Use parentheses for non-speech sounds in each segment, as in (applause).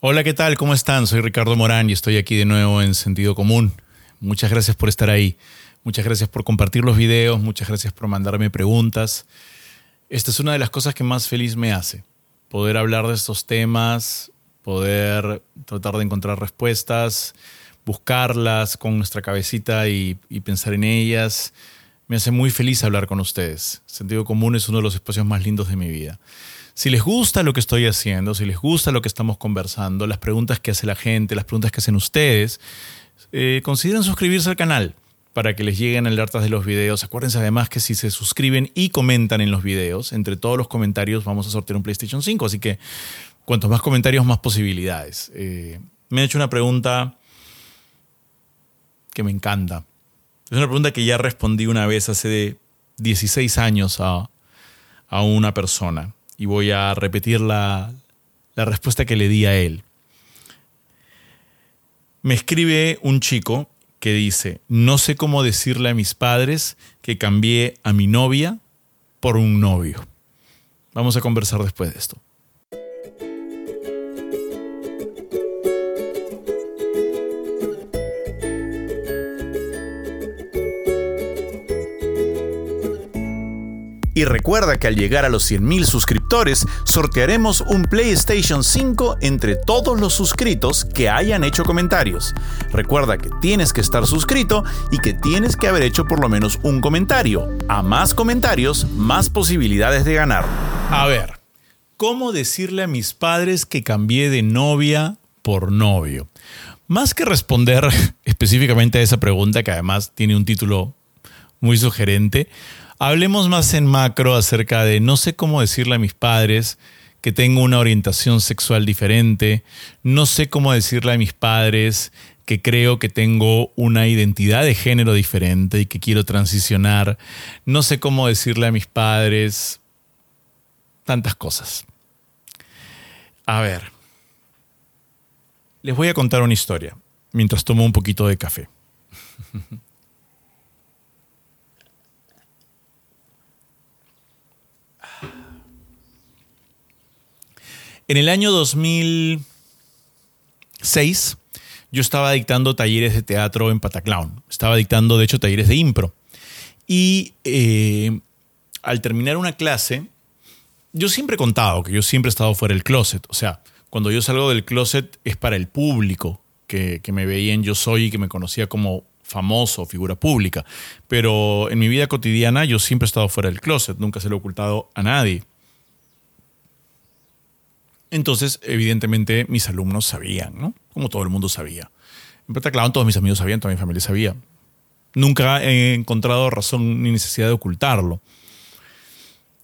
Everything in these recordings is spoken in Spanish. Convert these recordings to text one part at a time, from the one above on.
Hola, ¿qué tal? ¿Cómo están? Soy Ricardo Morán y estoy aquí de nuevo en Sentido Común. Muchas gracias por estar ahí. Muchas gracias por compartir los videos. Muchas gracias por mandarme preguntas. Esta es una de las cosas que más feliz me hace. Poder hablar de estos temas, poder tratar de encontrar respuestas, buscarlas con nuestra cabecita y, pensar en ellas. Me hace muy feliz hablar con ustedes. Sentido Común es uno de los espacios más lindos de mi vida. Si les gusta lo que estoy haciendo, si les gusta lo que estamos conversando, las preguntas que hace la gente, las preguntas que hacen ustedes, eh, consideren suscribirse al canal para que les lleguen alertas de los videos. Acuérdense además que si se suscriben y comentan en los videos, entre todos los comentarios vamos a sortear un PlayStation 5, así que cuantos más comentarios, más posibilidades. Eh, me han hecho una pregunta que me encanta. Es una pregunta que ya respondí una vez hace 16 años a, a una persona y voy a repetir la, respuesta que le di a él. Me escribe un chico que dice, no sé cómo decirle a mis padres que cambié a mi novia por un novio. Vamos a conversar después de esto. Y recuerda que al llegar a los 100.000 suscriptores, sortearemos un PlayStation 5 entre todos los suscritos que hayan hecho comentarios. Recuerda que tienes que estar suscrito y que tienes que haber hecho por lo menos un comentario. A más comentarios, más posibilidades de ganar. A ver, ¿cómo decirle a mis padres que cambié de novia por novio? Más que responder (laughs) específicamente a esa pregunta, que además tiene un título muy sugerente, Hablemos más en macro acerca de no sé cómo decirle a mis padres que tengo una orientación sexual diferente, no sé cómo decirle a mis padres que creo que tengo una identidad de género diferente y que quiero transicionar, no sé cómo decirle a mis padres tantas cosas. A ver, les voy a contar una historia mientras tomo un poquito de café. (laughs) En el año 2006, yo estaba dictando talleres de teatro en Pataclown. Estaba dictando, de hecho, talleres de impro. Y eh, al terminar una clase, yo siempre he contado que yo siempre he estado fuera del closet. O sea, cuando yo salgo del closet es para el público que, que me veían yo soy y que me conocía como famoso, figura pública. Pero en mi vida cotidiana yo siempre he estado fuera del closet, nunca se lo he ocultado a nadie. Entonces, evidentemente, mis alumnos sabían, ¿no? Como todo el mundo sabía. En claro, todos mis amigos sabían, toda mi familia sabía. Nunca he encontrado razón ni necesidad de ocultarlo.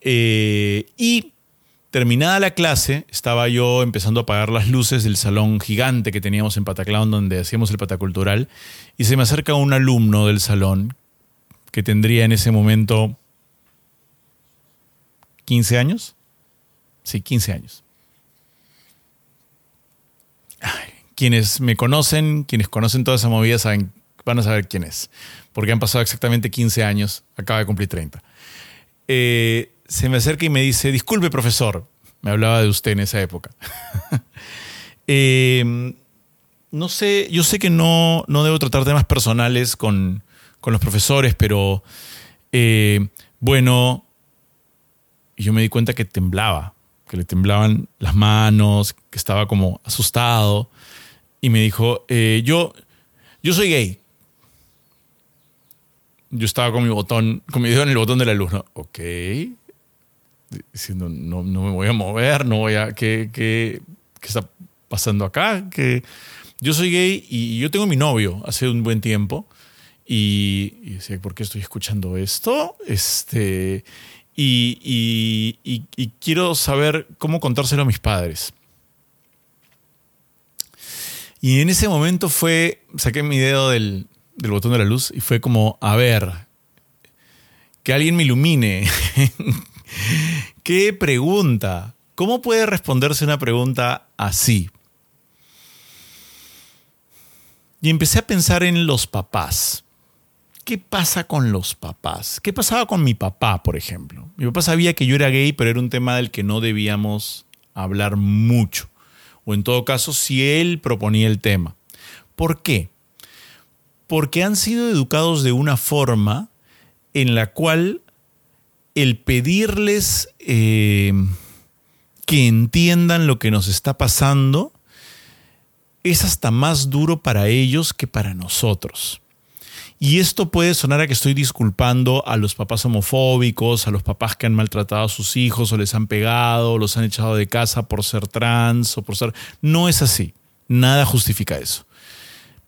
Eh, y terminada la clase, estaba yo empezando a apagar las luces del salón gigante que teníamos en Pataclown, donde hacíamos el patacultural, y se me acerca un alumno del salón que tendría en ese momento 15 años. Sí, 15 años quienes me conocen, quienes conocen toda esa movida, saben, van a saber quién es. Porque han pasado exactamente 15 años, acaba de cumplir 30. Eh, se me acerca y me dice, disculpe profesor, me hablaba de usted en esa época. (laughs) Em, no sé, yo sé que no, no debo tratar temas personales con, con los profesores, pero eh, bueno, yo me di cuenta que temblaba que le temblaban las manos, que estaba como asustado. Y me dijo, eh, yo, yo soy gay. Yo estaba con mi botón, con mi dedo en el botón de la luz. ¿no? Ok. Diciendo, no, no me voy a mover, no voy a... ¿Qué, qué, qué está pasando acá? Que yo soy gay y yo tengo mi novio hace un buen tiempo. Y, y decía, ¿por qué estoy escuchando esto? Este, y, quiero saber cómo contárselo a mis padres. Y en ese momento fue, saqué mi dedo del, del, botón de la luz y fue como, a ver, que alguien me ilumine. (laughs) ¿Qué pregunta? ¿Cómo puede responderse una pregunta así? Y empecé a pensar en los papás. ¿qué pasa con los papás? ¿Qué pasaba con mi papá, por ejemplo? Mi papá sabía que yo era gay, pero era un tema del que no debíamos hablar mucho. O en todo caso si él proponía el tema. ¿Por qué? Porque han sido educados de una forma en la cual el pedirles eh, que entiendan lo que nos está pasando es hasta más duro para ellos que para nosotros. Y esto puede sonar a que estoy disculpando a los papás homofóbicos, a los papás que han maltratado a sus hijos o les han pegado, los han echado de casa por ser trans o por ser... No es así. Nada justifica eso.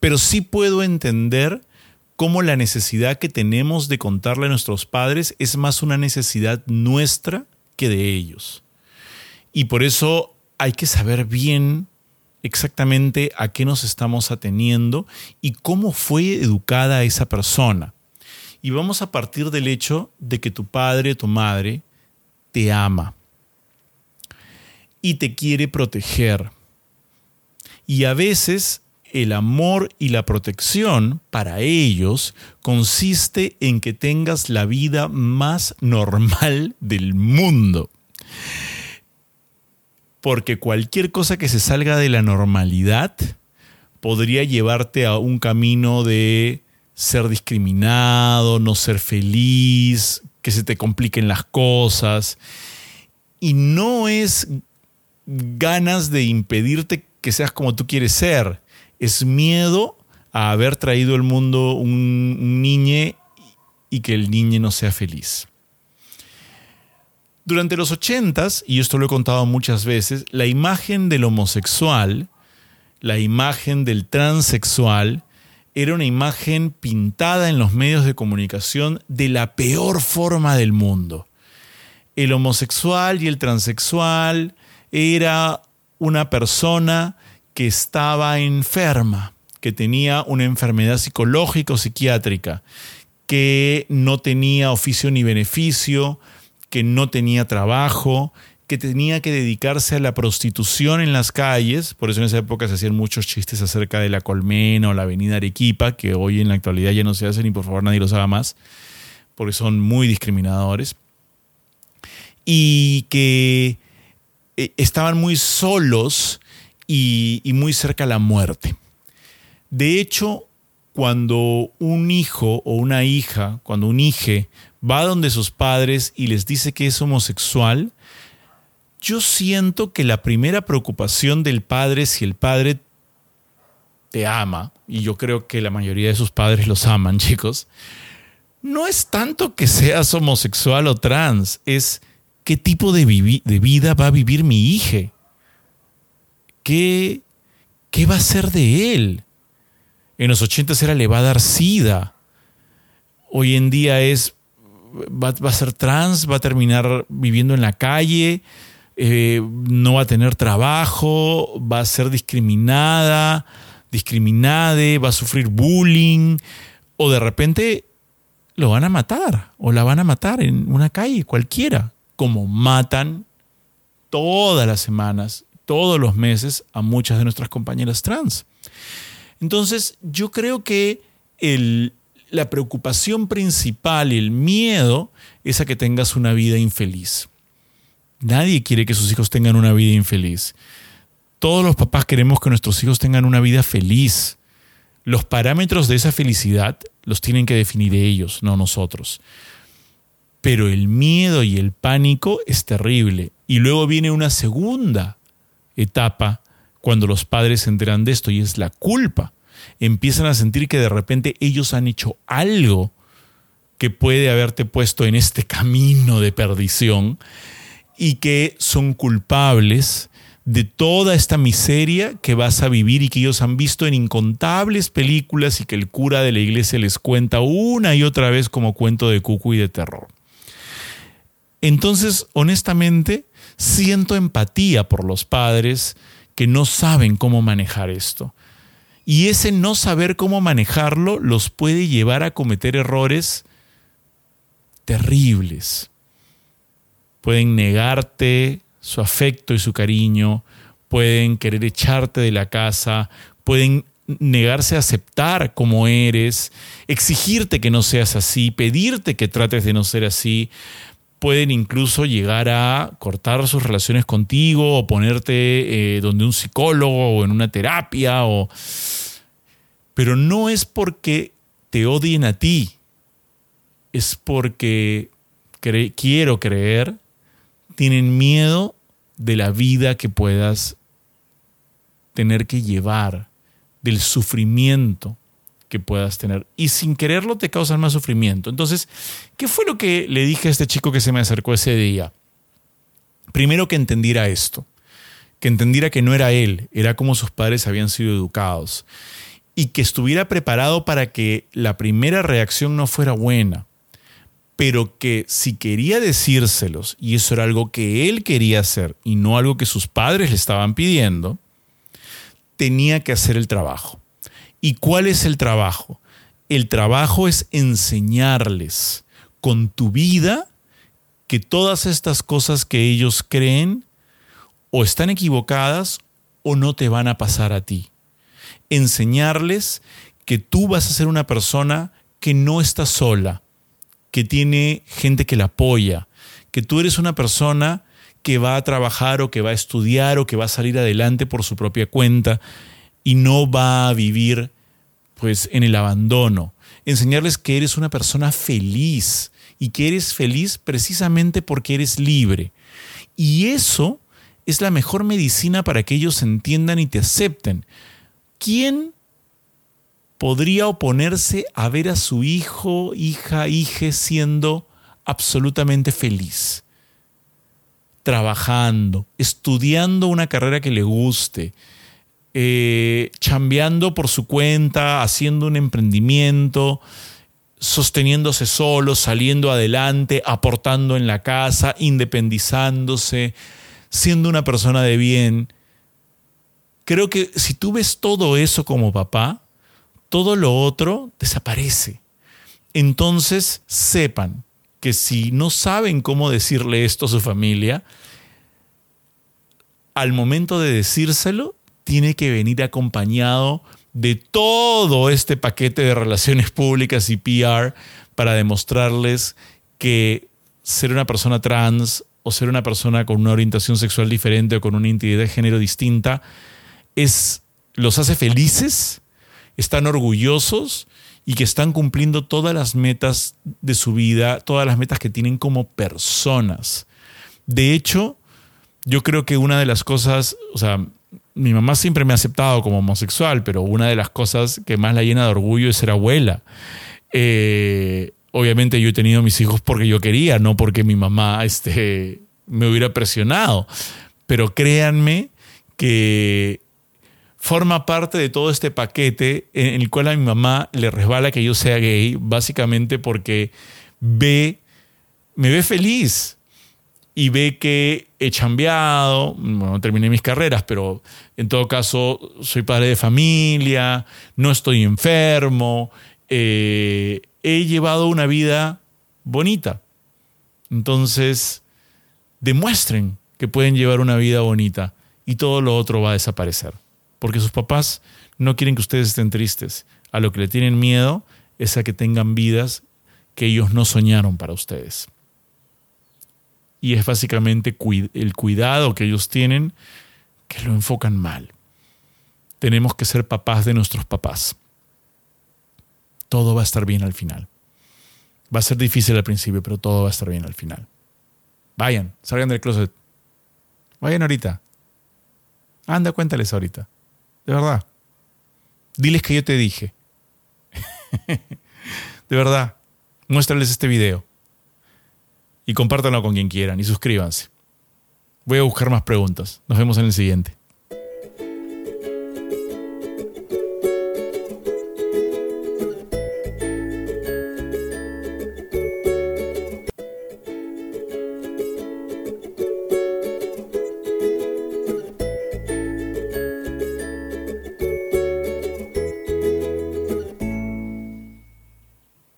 Pero sí puedo entender cómo la necesidad que tenemos de contarle a nuestros padres es más una necesidad nuestra que de ellos. Y por eso hay que saber bien exactamente a qué nos estamos ateniendo y cómo fue educada esa persona. Y vamos a partir del hecho de que tu padre, tu madre, te ama y te quiere proteger. Y a veces el amor y la protección para ellos consiste en que tengas la vida más normal del mundo porque cualquier cosa que se salga de la normalidad podría llevarte a un camino de ser discriminado, no ser feliz, que se te compliquen las cosas. Y no es ganas de impedirte que seas como tú quieres ser, es miedo a haber traído al mundo un, niño y que el niño no sea feliz. Durante los ochentas, y esto lo he contado muchas veces, la imagen del homosexual, la imagen del transexual, era una imagen pintada en los medios de comunicación de la peor forma del mundo. El homosexual y el transexual era una persona que estaba enferma, que tenía una enfermedad psicológica o psiquiátrica, que no tenía oficio ni beneficio, que no tenía trabajo, que tenía que dedicarse a la prostitución en las calles, por eso en esa época se hacían muchos chistes acerca de la Colmena o la Avenida Arequipa, que hoy en la actualidad ya no se hacen y por favor nadie los haga más, porque son muy discriminadores, y que eh, estaban muy solos y, y muy cerca a la muerte. De hecho, cuando un hijo o una hija, cuando un hijo va donde sus padres y les dice que es homosexual, yo siento que la primera preocupación del padre, si el padre te ama, y yo creo que la mayoría de sus padres los aman, (laughs) chicos, no es tanto que seas homosexual o trans, es qué tipo de, vida va a vivir mi hija. ¿Qué, ¿Qué va a ser de él? En los 80 era le va a dar sida. Hoy en día es va, a ser trans, va a terminar viviendo en la calle, eh, no va a tener trabajo, va a ser discriminada, discriminada, va a sufrir bullying, o de repente lo van a matar, o la van a matar en una calle cualquiera, como matan todas las semanas, todos los meses a muchas de nuestras compañeras trans. Entonces, yo creo que la preocupación principal, el miedo, es a que tengas una vida infeliz. Nadie quiere que sus hijos tengan una vida infeliz. Todos los papás queremos que nuestros hijos tengan una vida feliz. Los parámetros de esa felicidad los tienen que definir ellos, no nosotros. Pero el miedo y el pánico es terrible. Y luego viene una segunda etapa cuando los padres se enteran de esto y es la culpa empiezan a sentir que de repente ellos han hecho algo que puede haberte puesto en este camino de perdición y que son culpables de toda esta miseria que vas a vivir y que ellos han visto en incontables películas y que el cura de la iglesia les cuenta una y otra vez como cuento de cucu y de terror. Entonces, honestamente, siento empatía por los padres que no saben cómo manejar esto. Y ese no saber cómo manejarlo los puede llevar a cometer errores terribles. Pueden negarte su afecto y su cariño, pueden querer echarte de la casa, pueden negarse a aceptar como eres, exigirte que no seas así, pedirte que trates de no ser así, pueden incluso llegar a cortar sus relaciones contigo o ponerte eh, donde un psicólogo o en una terapia. O... Pero no es porque te odien a ti, es porque quiero creer, tienen miedo de la vida que puedas tener que llevar, del sufrimiento que puedas tener. Y sin quererlo te causan más sufrimiento. Entonces, ¿qué fue lo que le dije a este chico que se me acercó ese día? Primero que entendiera esto, que entendiera que no era él, era como sus padres habían sido educados. Y que estuviera preparado para que la primera reacción no fuera buena pero que si quería decírselos, y eso era algo que él quería hacer y no algo que sus padres le estaban pidiendo, tenía que hacer el trabajo. ¿Y cuál es el trabajo? El trabajo es enseñarles con tu vida que todas estas cosas que ellos creen o están equivocadas o no te van a pasar a ti. Enseñarles que tú vas a ser una persona que no está sola, que tiene gente que la apoya, que tú eres una persona que va a trabajar o que va a estudiar o que va a salir adelante por su propia cuenta y no va a vivir pues en el abandono. Enseñarles que eres una persona feliz y que eres feliz precisamente porque eres libre. Y eso es la mejor medicina para que ellos entiendan y te acepten. ¿Quién podría oponerse a ver a su hijo, hija, hije siendo absolutamente feliz? Trabajando, estudiando una carrera que le guste, eh, chambeando por su cuenta, haciendo un emprendimiento, sosteniéndose solo, saliendo adelante, aportando en la casa, independizándose, siendo una persona de bien. Creo que si tú ves todo eso como papá, todo lo otro desaparece. Entonces sepan que si no saben cómo decirle esto a su familia, al momento de decírselo, tiene que venir acompañado de todo este paquete de relaciones públicas y PR para demostrarles que ser una persona trans o ser una persona con una orientación sexual diferente o con una identidad de género distinta es los hace felices, están orgullosos y que están cumpliendo todas las metas de su vida, todas las metas que tienen como personas. De hecho, yo creo que una de las cosas, o sea, mi mamá siempre me ha aceptado como homosexual, pero una de las cosas que más la llena de orgullo es ser abuela. Eh, obviamente yo he tenido mis hijos porque yo quería, no porque mi mamá este, me hubiera presionado. Pero créanme que forma parte de todo este paquete en el cual a mi mamá le resbala que yo sea gay, básicamente porque ve, me ve feliz y ve que he chambeado, bueno, terminé mis carreras, pero en todo caso soy padre de familia, no estoy enfermo, eh, he llevado una vida bonita. Entonces, demuestren que pueden llevar una vida bonita y todo lo otro va a desaparecer. Porque sus papás no quieren que ustedes estén tristes. A lo que le tienen miedo es a que tengan vidas que ellos no soñaron para ustedes y es básicamente el cuidado que ellos tienen que lo enfocan mal. Tenemos que ser papás de nuestros papás. Todo va a estar bien al final. Va a ser difícil al principio, pero todo va a estar bien al final. Vayan, salgan del closet. Vayan ahorita. Anda, cuéntales ahorita. De verdad. Diles que yo te dije. (laughs) de verdad. Muéstrales este video y compártanlo con quien quieran y suscríbanse. Voy a buscar más preguntas. Nos vemos en el siguiente.